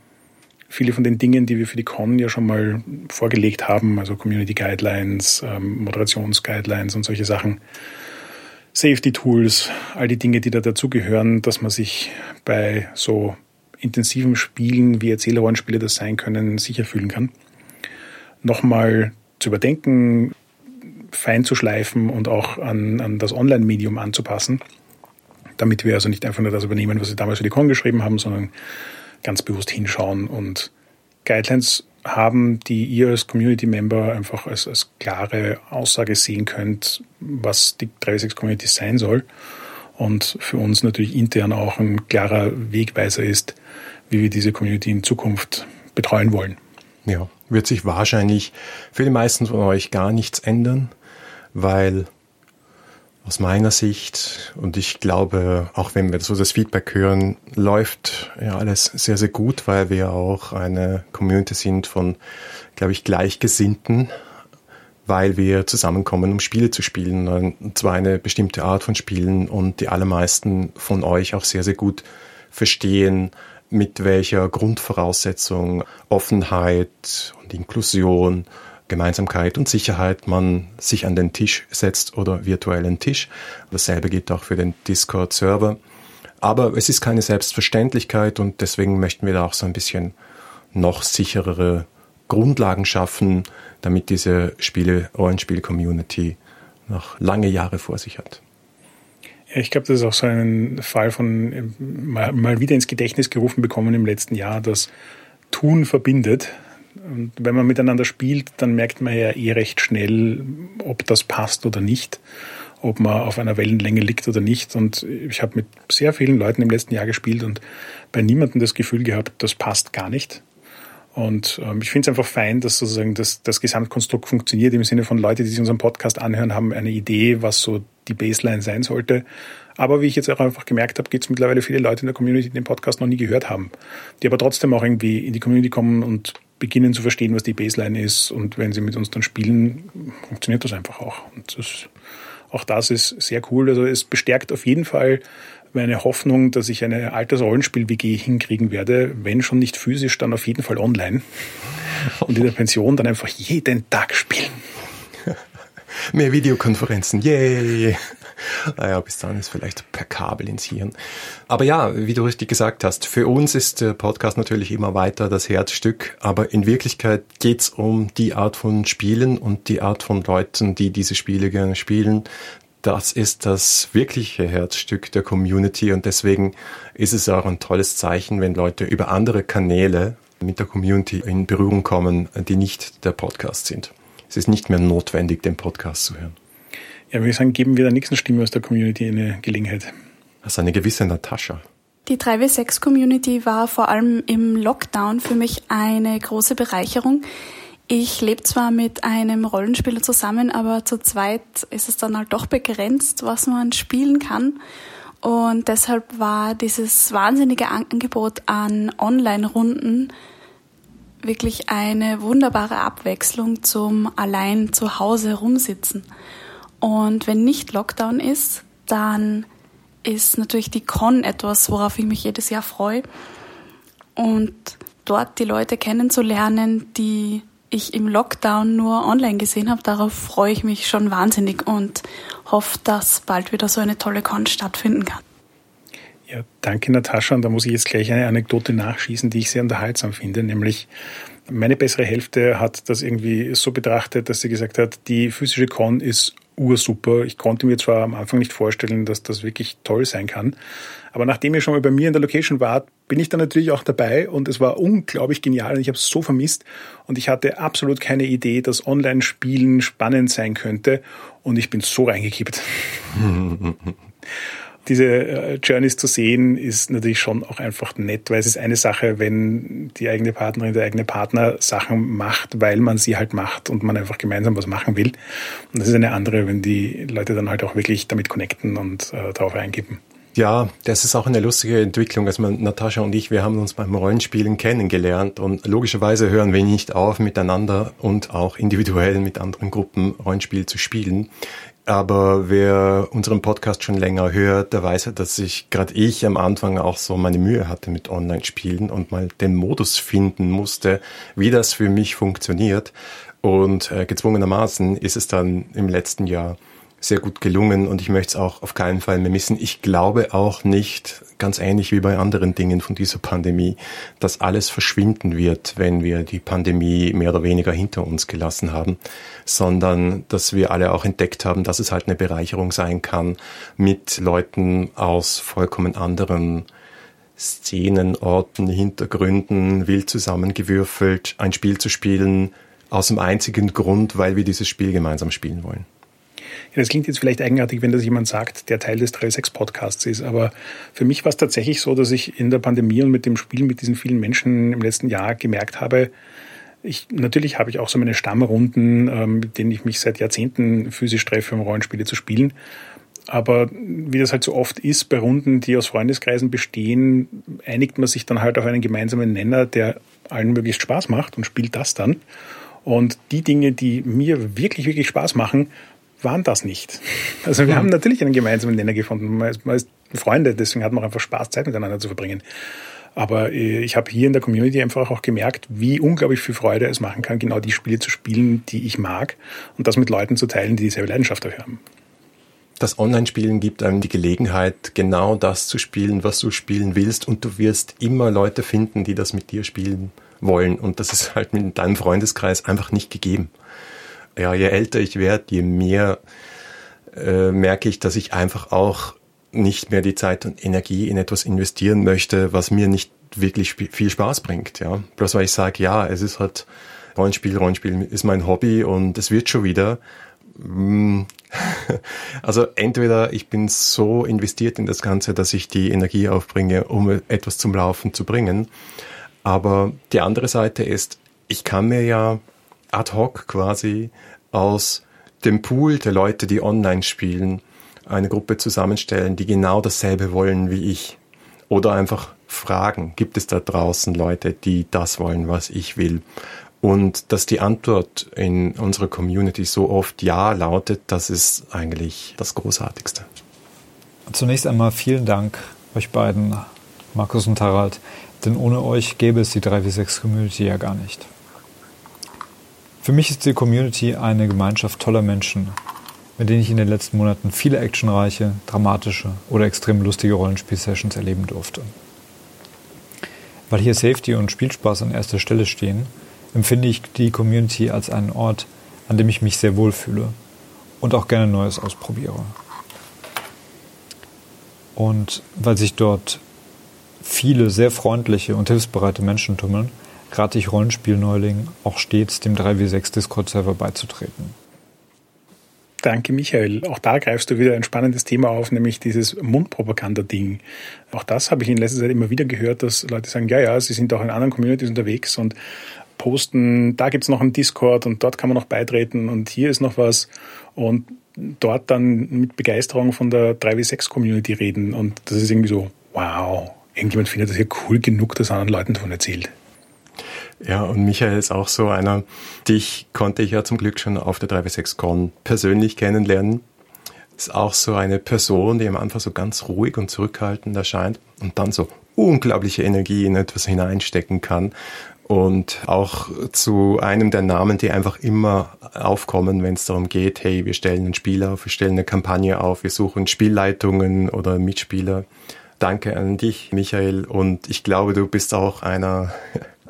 viele von den Dingen, die wir für die Con ja schon mal vorgelegt haben, also Community Guidelines, ähm, Moderationsguidelines und solche Sachen, Safety Tools, all die Dinge, die da dazugehören, dass man sich bei so intensiven Spielen, wie Erzählerrollenspiele das sein können, sicher fühlen kann. Nochmal zu überdenken, fein zu schleifen und auch an, an das Online-Medium anzupassen damit wir also nicht einfach nur das übernehmen, was sie damals für die Con geschrieben haben, sondern ganz bewusst hinschauen und Guidelines haben, die ihr als Community-Member einfach als, als klare Aussage sehen könnt, was die 36 Community sein soll. Und für uns natürlich intern auch ein klarer Wegweiser ist, wie wir diese Community in Zukunft betreuen wollen. Ja, wird sich wahrscheinlich für die meisten von euch gar nichts ändern, weil aus meiner Sicht, und ich glaube, auch wenn wir so das Feedback hören, läuft ja alles sehr, sehr gut, weil wir auch eine Community sind von, glaube ich, Gleichgesinnten, weil wir zusammenkommen, um Spiele zu spielen, und zwar eine bestimmte Art von Spielen und die allermeisten von euch auch sehr, sehr gut verstehen, mit welcher Grundvoraussetzung Offenheit und Inklusion Gemeinsamkeit und Sicherheit man sich an den Tisch setzt oder virtuellen Tisch. Dasselbe gilt auch für den Discord-Server. Aber es ist keine Selbstverständlichkeit und deswegen möchten wir da auch so ein bisschen noch sicherere Grundlagen schaffen, damit diese Spiele, Rollenspiel-Community noch lange Jahre vor sich hat. Ich glaube, das ist auch so ein Fall von mal, mal wieder ins Gedächtnis gerufen bekommen im letzten Jahr, dass Tun verbindet Und wenn man miteinander spielt, dann merkt man ja eh recht schnell, ob das passt oder nicht, ob man auf einer Wellenlänge liegt oder nicht. Und ich habe mit sehr vielen Leuten im letzten Jahr gespielt und bei niemandem das Gefühl gehabt, das passt gar nicht. Und ähm, ich finde es einfach fein, dass sozusagen das, das Gesamtkonstrukt funktioniert im Sinne von Leute, die sich unseren Podcast anhören, haben eine Idee, was so die Baseline sein sollte. Aber wie ich jetzt auch einfach gemerkt habe, gibt es mittlerweile viele Leute in der Community, die den Podcast noch nie gehört haben, die aber trotzdem auch irgendwie in die Community kommen und beginnen zu verstehen, was die Baseline ist. Und wenn sie mit uns dann spielen, funktioniert das einfach auch. Und das, auch das ist sehr cool. Also es bestärkt auf jeden Fall meine Hoffnung, dass ich eine altes Rollenspiel-WG hinkriegen werde, wenn schon nicht physisch, dann auf jeden Fall online. Und in der Pension dann einfach jeden Tag spielen. Mehr Videokonferenzen, yay! Naja, bis dann ist vielleicht per Kabel ins Hirn. Aber ja, wie du richtig gesagt hast, für uns ist der Podcast natürlich immer weiter das Herzstück, aber in Wirklichkeit geht's um die Art von Spielen und die Art von Leuten, die diese Spiele gerne spielen. Das ist das wirkliche Herzstück der Community und deswegen ist es auch ein tolles Zeichen, wenn Leute über andere Kanäle mit der Community in Berührung kommen, die nicht der Podcast sind. Es ist nicht mehr notwendig, den Podcast zu hören. Ja, würde ich sagen, geben wir der nächsten Stimme aus der Community eine Gelegenheit. Also eine gewisse Natascha. Die 3W6-Community war vor allem im Lockdown für mich eine große Bereicherung. Ich lebe zwar mit einem Rollenspieler zusammen, aber zu zweit ist es dann halt doch begrenzt, was man spielen kann. Und deshalb war dieses wahnsinnige Angebot an Online-Runden wirklich eine wunderbare Abwechslung zum allein zu Hause rumsitzen. Und wenn nicht Lockdown ist, dann ist natürlich die Con etwas, worauf ich mich jedes Jahr freue. Und dort die Leute kennenzulernen, die ich im Lockdown nur online gesehen habe, darauf freue ich mich schon wahnsinnig und hoffe, dass bald wieder so eine tolle Con stattfinden kann. Ja, danke Natascha. Und da muss ich jetzt gleich eine Anekdote nachschießen, die ich sehr unterhaltsam finde, nämlich meine bessere Hälfte hat das irgendwie so betrachtet, dass sie gesagt hat, die physische Con ist ursuper. Ich konnte mir zwar am Anfang nicht vorstellen, dass das wirklich toll sein kann, aber nachdem ihr schon mal bei mir in der Location wart, bin ich dann natürlich auch dabei und es war unglaublich genial und ich habe es so vermisst und ich hatte absolut keine Idee, dass Online-Spielen spannend sein könnte und ich bin so reingekippt. diese äh, Journeys zu sehen, ist natürlich schon auch einfach nett, weil es ist eine Sache, wenn die eigene Partnerin, der eigene Partner Sachen macht, weil man sie halt macht und man einfach gemeinsam was machen will. Und das ist eine andere, wenn die Leute dann halt auch wirklich damit connecten und äh, darauf eingeben. Ja, das ist auch eine lustige Entwicklung. Also Natascha und ich, wir haben uns beim Rollenspielen kennengelernt und logischerweise hören wir nicht auf, miteinander und auch individuell mit anderen Gruppen Rollenspiel zu spielen. Aber wer unseren Podcast schon länger hört, der weiß ja, dass ich gerade ich am Anfang auch so meine Mühe hatte mit Online-Spielen und mal den Modus finden musste, wie das für mich funktioniert. Und äh, gezwungenermaßen ist es dann im letzten Jahr sehr gut gelungen und ich möchte es auch auf keinen Fall mehr missen. Ich glaube auch nicht, ganz ähnlich wie bei anderen Dingen von dieser Pandemie, dass alles verschwinden wird, wenn wir die Pandemie mehr oder weniger hinter uns gelassen haben, sondern dass wir alle auch entdeckt haben, dass es halt eine Bereicherung sein kann, mit Leuten aus vollkommen anderen Szenen, Orten, Hintergründen, wild zusammengewürfelt, ein Spiel zu spielen, aus dem einzigen Grund, weil wir dieses Spiel gemeinsam spielen wollen. Ja, das klingt jetzt vielleicht eigenartig, wenn das jemand sagt, der Teil des 36 Podcasts ist, aber für mich war es tatsächlich so, dass ich in der Pandemie und mit dem Spiel mit diesen vielen Menschen im letzten Jahr gemerkt habe, ich, natürlich habe ich auch so meine Stammrunden, ähm, mit denen ich mich seit Jahrzehnten physisch treffe, um Rollenspiele zu spielen. Aber wie das halt so oft ist, bei Runden, die aus Freundeskreisen bestehen, einigt man sich dann halt auf einen gemeinsamen Nenner, der allen möglichst Spaß macht und spielt das dann. Und die Dinge, die mir wirklich, wirklich Spaß machen, waren das nicht. Also wir haben natürlich einen gemeinsamen Nenner gefunden. Man ist, man ist Freunde, deswegen hat man auch einfach Spaß, Zeit miteinander zu verbringen. Aber äh, ich habe hier in der Community einfach auch gemerkt, wie unglaublich viel Freude es machen kann, genau die Spiele zu spielen, die ich mag und das mit Leuten zu teilen, die dieselbe Leidenschaft dafür haben. Das Online-Spielen gibt einem die Gelegenheit, genau das zu spielen, was du spielen willst und du wirst immer Leute finden, die das mit dir spielen wollen und das ist halt mit deinem Freundeskreis einfach nicht gegeben ja, je älter ich werde, je mehr äh, merke ich, dass ich einfach auch nicht mehr die Zeit und Energie in etwas investieren möchte, was mir nicht wirklich viel Spaß bringt. Ja, bloß weil ich sage, ja, es ist halt Rollenspiel, Rollenspiel ist mein Hobby und es wird schon wieder. Mm. Also entweder ich bin so investiert in das Ganze, dass ich die Energie aufbringe, um etwas zum Laufen zu bringen. Aber die andere Seite ist, ich kann mir ja ad hoc quasi aus dem Pool der Leute, die online spielen, eine Gruppe zusammenstellen, die genau dasselbe wollen wie ich. Oder einfach fragen, gibt es da draußen Leute, die das wollen, was ich will? Und dass die Antwort in unserer Community so oft Ja lautet, das ist eigentlich das Großartigste. Zunächst einmal vielen Dank euch beiden, Markus und Harald, denn ohne euch gäbe es die 3W6 Community ja gar nicht. Für mich ist die Community eine Gemeinschaft toller Menschen, mit denen ich in den letzten Monaten viele actionreiche, dramatische oder extrem lustige Rollenspiel-Sessions erleben durfte. Weil hier Safety und Spielspaß an erster Stelle stehen, empfinde ich die Community als einen Ort, an dem ich mich sehr wohl fühle und auch gerne Neues ausprobiere. Und weil sich dort viele sehr freundliche und hilfsbereite Menschen tummeln, rate ich Rollenspielneulingen auch stets dem 3W6 Discord-Server beizutreten. Danke, Michael. Auch da greifst du wieder ein spannendes Thema auf, nämlich dieses Mundpropaganda-Ding. Auch das habe ich in letzter Zeit immer wieder gehört, dass Leute sagen, ja, ja, sie sind auch in anderen Communities unterwegs und posten, da gibt es noch einen Discord und dort kann man noch beitreten und hier ist noch was und dort dann mit Begeisterung von der 3W6-Community reden. Und das ist irgendwie so, wow, irgendjemand findet das ja cool genug, dass anderen Leuten davon erzählt. Ja, und Michael ist auch so einer, dich konnte ich ja zum Glück schon auf der 3W6Con persönlich kennenlernen. Ist auch so eine Person, die am Anfang so ganz ruhig und zurückhaltend erscheint und dann so unglaubliche Energie in etwas hineinstecken kann und auch zu einem der Namen, die einfach immer aufkommen, wenn es darum geht, hey, wir stellen ein Spiel auf, wir stellen eine Kampagne auf, wir suchen Spielleitungen oder Mitspieler. Danke an dich, Michael, und ich glaube, du bist auch einer,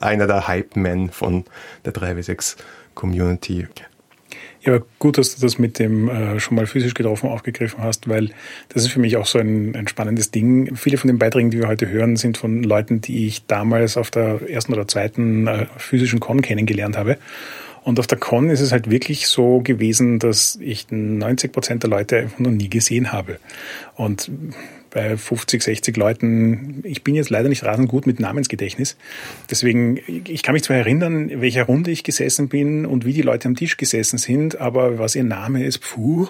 einer der Hype-Men von der 3W6 Community. Ja, gut, dass du das mit dem äh, schon mal physisch getroffen aufgegriffen hast, weil das ist für mich auch so ein, ein spannendes Ding. Viele von den Beiträgen, die wir heute hören, sind von Leuten, die ich damals auf der ersten oder zweiten äh, physischen Con kennengelernt habe. Und auf der Con ist es halt wirklich so gewesen, dass ich 90 Prozent der Leute einfach noch nie gesehen habe. Und bei 50, 60 Leuten. Ich bin jetzt leider nicht rasend gut mit Namensgedächtnis. Deswegen, ich kann mich zwar erinnern, in welcher Runde ich gesessen bin und wie die Leute am Tisch gesessen sind, aber was ihr Name ist, puh,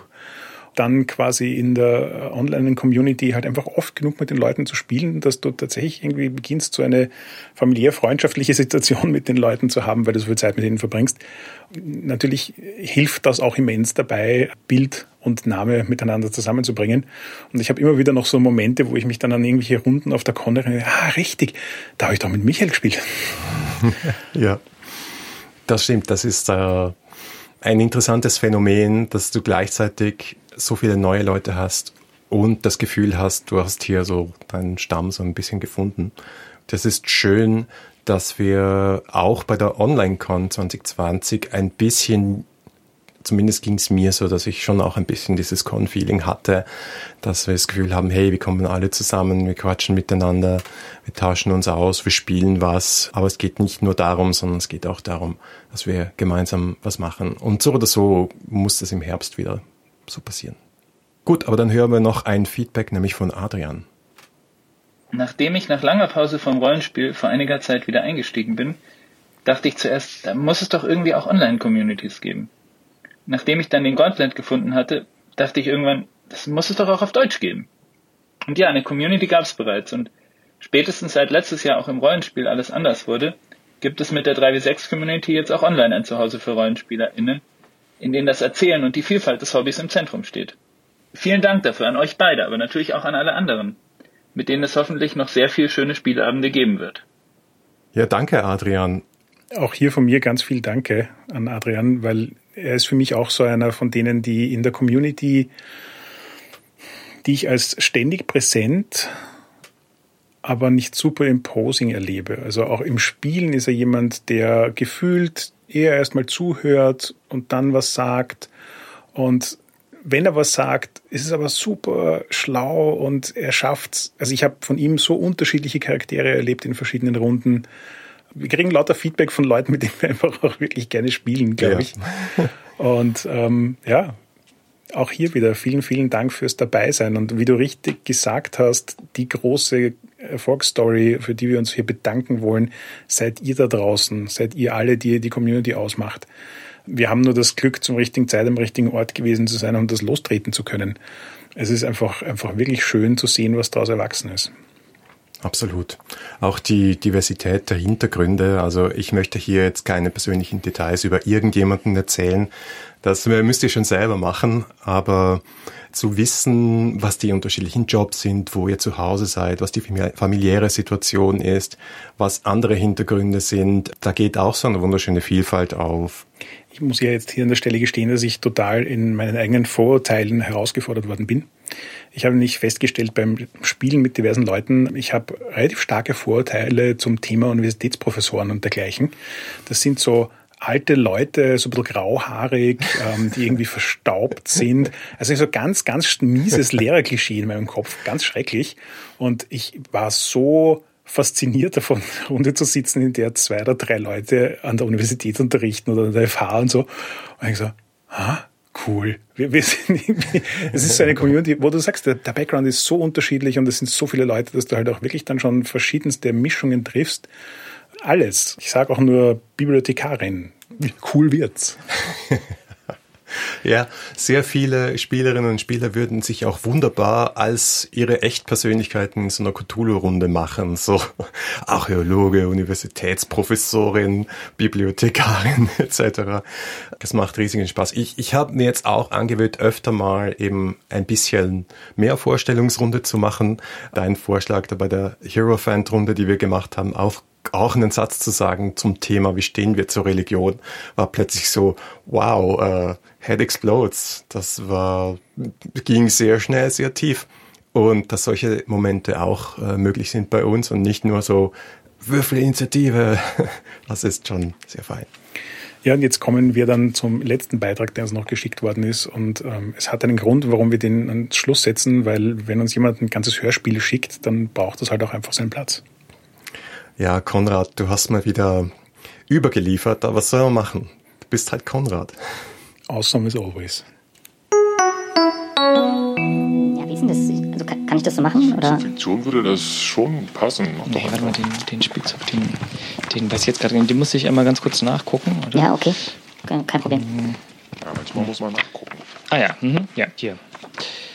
dann quasi in der Online-Community halt einfach oft genug mit den Leuten zu spielen, dass du tatsächlich irgendwie beginnst, so eine familiär-freundschaftliche Situation mit den Leuten zu haben, weil du so viel Zeit mit ihnen verbringst. Natürlich hilft das auch immens dabei, Bild und Name miteinander zusammenzubringen. Und ich habe immer wieder noch so Momente, wo ich mich dann an irgendwelche Runden auf der Con erinnere, ah, richtig, da habe ich doch mit Michael gespielt. ja, das stimmt. Das ist äh, ein interessantes Phänomen, dass du gleichzeitig so viele neue Leute hast und das Gefühl hast, du hast hier so deinen Stamm so ein bisschen gefunden. Das ist schön, dass wir auch bei der Online-Con 2020 ein bisschen, zumindest ging es mir so, dass ich schon auch ein bisschen dieses Con-Feeling hatte, dass wir das Gefühl haben, hey, wir kommen alle zusammen, wir quatschen miteinander, wir tauschen uns aus, wir spielen was, aber es geht nicht nur darum, sondern es geht auch darum, dass wir gemeinsam was machen. Und so oder so muss das im Herbst wieder so passieren. Gut, aber dann hören wir noch ein Feedback, nämlich von Adrian. Nachdem ich nach langer Pause vom Rollenspiel vor einiger Zeit wieder eingestiegen bin, dachte ich zuerst, da muss es doch irgendwie auch Online-Communities geben. Nachdem ich dann den Gauntlet gefunden hatte, dachte ich irgendwann, das muss es doch auch auf Deutsch geben. Und ja, eine Community gab es bereits und spätestens seit letztes Jahr auch im Rollenspiel alles anders wurde, gibt es mit der 3W6 Community jetzt auch online ein Zuhause für RollenspielerInnen, in denen das Erzählen und die Vielfalt des Hobbys im Zentrum steht. Vielen Dank dafür an euch beide, aber natürlich auch an alle anderen, mit denen es hoffentlich noch sehr viel schöne Spielabende geben wird. Ja, danke, Adrian. Auch hier von mir ganz viel Danke an Adrian, weil er ist für mich auch so einer von denen, die in der Community, die ich als ständig präsent, aber nicht super imposing erlebe. Also auch im Spielen ist er jemand, der gefühlt eher erstmal zuhört und dann was sagt. Und wenn er was sagt, ist es aber super schlau und er schafft Also ich habe von ihm so unterschiedliche Charaktere erlebt in verschiedenen Runden. Wir kriegen lauter Feedback von Leuten, mit denen wir einfach auch wirklich gerne spielen, glaube ja. ich. Und ähm, ja, auch hier wieder vielen, vielen Dank fürs Dabeisein. Und wie du richtig gesagt hast, die große Erfolgsstory, für die wir uns hier bedanken wollen, seid ihr da draußen, seid ihr alle, die die Community ausmacht. Wir haben nur das Glück, zum richtigen Zeit am richtigen Ort gewesen zu sein und das lostreten zu können. Es ist einfach, einfach wirklich schön zu sehen, was daraus erwachsen ist. Absolut. Auch die Diversität der Hintergründe. Also ich möchte hier jetzt keine persönlichen Details über irgendjemanden erzählen. Das müsst ihr schon selber machen. Aber zu wissen, was die unterschiedlichen Jobs sind, wo ihr zu Hause seid, was die familiäre Situation ist, was andere Hintergründe sind, da geht auch so eine wunderschöne Vielfalt auf. Ich muss ja jetzt hier an der Stelle gestehen, dass ich total in meinen eigenen Vorurteilen herausgefordert worden bin. Ich habe nicht festgestellt beim Spielen mit diversen Leuten, ich habe relativ starke Vorurteile zum Thema Universitätsprofessoren und dergleichen. Das sind so alte Leute, so ein bisschen grauhaarig, ähm, die irgendwie verstaubt sind. Also so ganz, ganz mieses Lehrerklischee in meinem Kopf, ganz schrecklich. Und ich war so fasziniert davon, Runde zu sitzen, in der zwei oder drei Leute an der Universität unterrichten oder an der FH und so. Und ich so, ah, cool. Wir, wir sind es ist so eine Community, wo du sagst, der, der Background ist so unterschiedlich und es sind so viele Leute, dass du halt auch wirklich dann schon verschiedenste Mischungen triffst. Alles. Ich sage auch nur Bibliothekarin. Cool wird's? Ja, sehr viele Spielerinnen und Spieler würden sich auch wunderbar als ihre Echtpersönlichkeiten in so einer Cthulhu-Runde machen. So Archäologe, Universitätsprofessorin, Bibliothekarin etc. Das macht riesigen Spaß. Ich, ich habe mir jetzt auch angewöhnt, öfter mal eben ein bisschen mehr Vorstellungsrunde zu machen. Dein Vorschlag da bei der Hero-Fan-Runde, die wir gemacht haben, auch auch einen Satz zu sagen zum Thema, wie stehen wir zur Religion, war plötzlich so, wow, äh, Head Explodes. Das war, ging sehr schnell, sehr tief. Und dass solche Momente auch äh, möglich sind bei uns und nicht nur so Würfelinitiative, das ist schon sehr fein. Ja, und jetzt kommen wir dann zum letzten Beitrag, der uns noch geschickt worden ist. Und ähm, es hat einen Grund, warum wir den ans Schluss setzen, weil wenn uns jemand ein ganzes Hörspiel schickt, dann braucht das halt auch einfach seinen Platz. Ja, Konrad, du hast mal wieder übergeliefert, aber was soll man machen? Du bist halt Konrad. Awesome as always. Ja, wie ist denn das? Also kann, kann ich das so machen? Oder? Zur Fiktion würde das schon passen. Nee, warte mal, den, den Spielzug, den, den weiß ich jetzt gerade, den muss ich einmal ganz kurz nachgucken. Oder? Ja, okay. Kein, kein Problem. Ja, manchmal muss man nachgucken. Ah ja, mhm. ja, hier.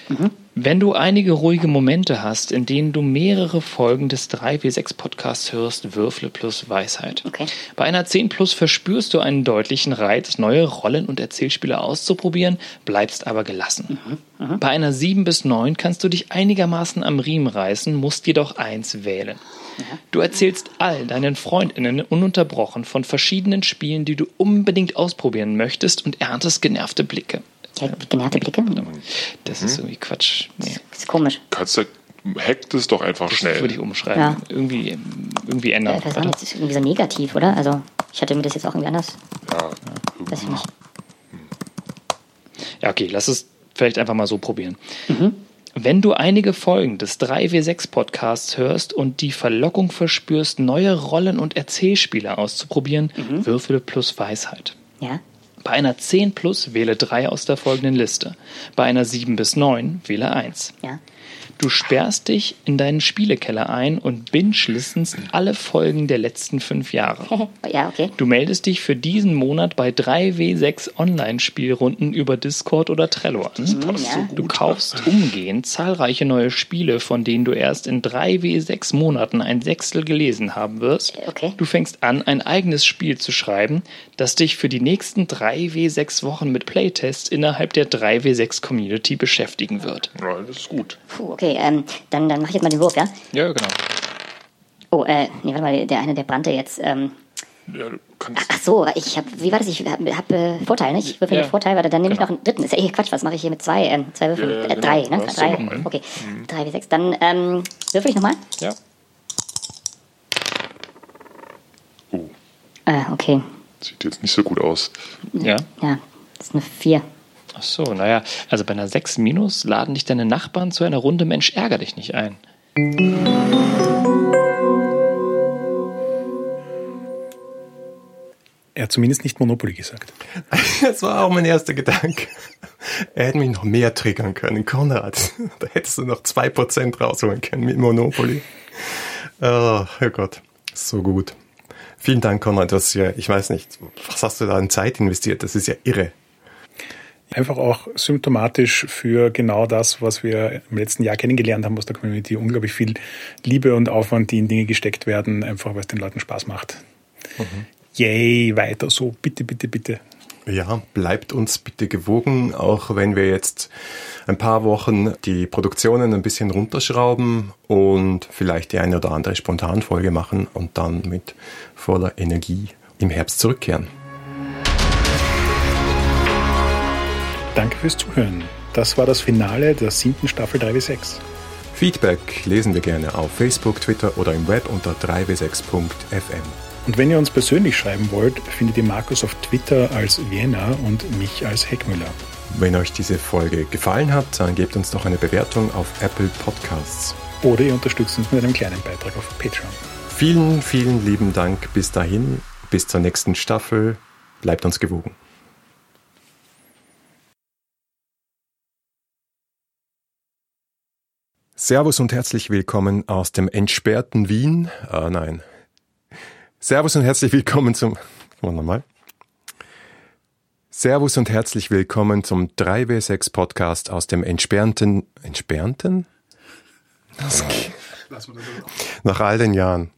Mhm. Wenn du einige ruhige Momente hast, in denen du mehrere Folgen des 3W6 Podcasts hörst, Würfle plus Weisheit. Okay. Bei einer 10 plus verspürst du einen deutlichen Reiz, neue Rollen und Erzählspiele auszuprobieren, bleibst aber gelassen. Mhm. Mhm. Bei einer 7 bis 9 kannst du dich einigermaßen am Riemen reißen, musst jedoch eins wählen. Du erzählst all deinen Freundinnen ununterbrochen von verschiedenen Spielen, die du unbedingt ausprobieren möchtest und erntest genervte Blicke. Genervte Blicke? Das ist irgendwie Quatsch. Nee. Das ist komisch. Kannst du hackt es doch einfach das schnell. würde ich umschreiben. Ja. Irgendwie, irgendwie ändern. Ja, das ist irgendwie so negativ, oder? Also, ich hatte mir das jetzt auch irgendwie anders. Ja, Weiß ich nicht. Ja, okay, lass es vielleicht einfach mal so probieren. Mhm. Wenn du einige Folgen des 3W6 Podcasts hörst und die Verlockung verspürst, neue Rollen und Erzählspiele auszuprobieren, mhm. Würfel plus Weisheit. Ja. Bei einer 10 plus wähle 3 aus der folgenden Liste. Bei einer 7 bis 9 wähle 1. Ja. Du sperrst dich in deinen Spielekeller ein und binge-listenst alle Folgen der letzten fünf Jahre. ja, okay. Du meldest dich für diesen Monat bei 3W6 Online-Spielrunden über Discord oder Trello an. Mhm, ja. Du kaufst umgehend zahlreiche neue Spiele, von denen du erst in 3W6 Monaten ein Sechstel gelesen haben wirst. Okay. Du fängst an, ein eigenes Spiel zu schreiben, das dich für die nächsten 3W6 Wochen mit Playtests innerhalb der 3W6 Community beschäftigen wird. Ja, das ist gut. Puh, okay. Okay, ähm, dann, dann mache ich jetzt mal den Wurf, ja? Ja, genau. Oh, äh, nee, warte mal, der eine, der brannte jetzt. Ähm, ja, du kannst. Ach so, ich habe, wie war das? Ich habe hab, äh, Vorteil, ne? Ich würfel ja. mit Vorteil, warte, dann nehme genau. ich noch einen dritten. Ist ja eh Quatsch, was mache ich hier mit zwei, ähm, zwei Würfeln? Ja, äh, genau. Drei, ne? Drei. Okay, mhm. drei wie sechs. Dann ähm, würfel ich nochmal. Ja. Oh. Äh, okay. Sieht jetzt nicht so gut aus. Ja. Ja, das ist eine vier. Ach so, naja, also bei einer 6 minus laden dich deine Nachbarn zu einer Runde Mensch ärger dich nicht ein. Er hat zumindest nicht Monopoly gesagt. Das war auch mein erster Gedanke. Er hätte mich noch mehr triggern können. Konrad, da hättest du noch 2% rausholen können mit Monopoly. Oh, Herrgott, so gut. Vielen Dank, Konrad. Du hast ja, ich weiß nicht, was hast du da an Zeit investiert? Das ist ja irre. Einfach auch symptomatisch für genau das, was wir im letzten Jahr kennengelernt haben aus der Community. Unglaublich viel Liebe und Aufwand, die in Dinge gesteckt werden, einfach weil es den Leuten Spaß macht. Mhm. Yay, weiter so, bitte, bitte, bitte. Ja, bleibt uns bitte gewogen, auch wenn wir jetzt ein paar Wochen die Produktionen ein bisschen runterschrauben und vielleicht die eine oder andere Spontanfolge machen und dann mit voller Energie im Herbst zurückkehren. Danke fürs Zuhören. Das war das Finale der siebten Staffel 3W6. Feedback lesen wir gerne auf Facebook, Twitter oder im Web unter 3w6.fm. Und wenn ihr uns persönlich schreiben wollt, findet ihr Markus auf Twitter als Vienna und mich als Heckmüller. Wenn euch diese Folge gefallen hat, dann gebt uns doch eine Bewertung auf Apple Podcasts. Oder ihr unterstützt uns mit einem kleinen Beitrag auf Patreon. Vielen, vielen lieben Dank bis dahin, bis zur nächsten Staffel. Bleibt uns gewogen. Servus und herzlich willkommen aus dem entsperrten Wien. Ah, nein, Servus und herzlich willkommen zum. Nochmal. Servus und herzlich willkommen zum 3W6 Podcast aus dem entsperrten. Entsperrten? Nach all den Jahren.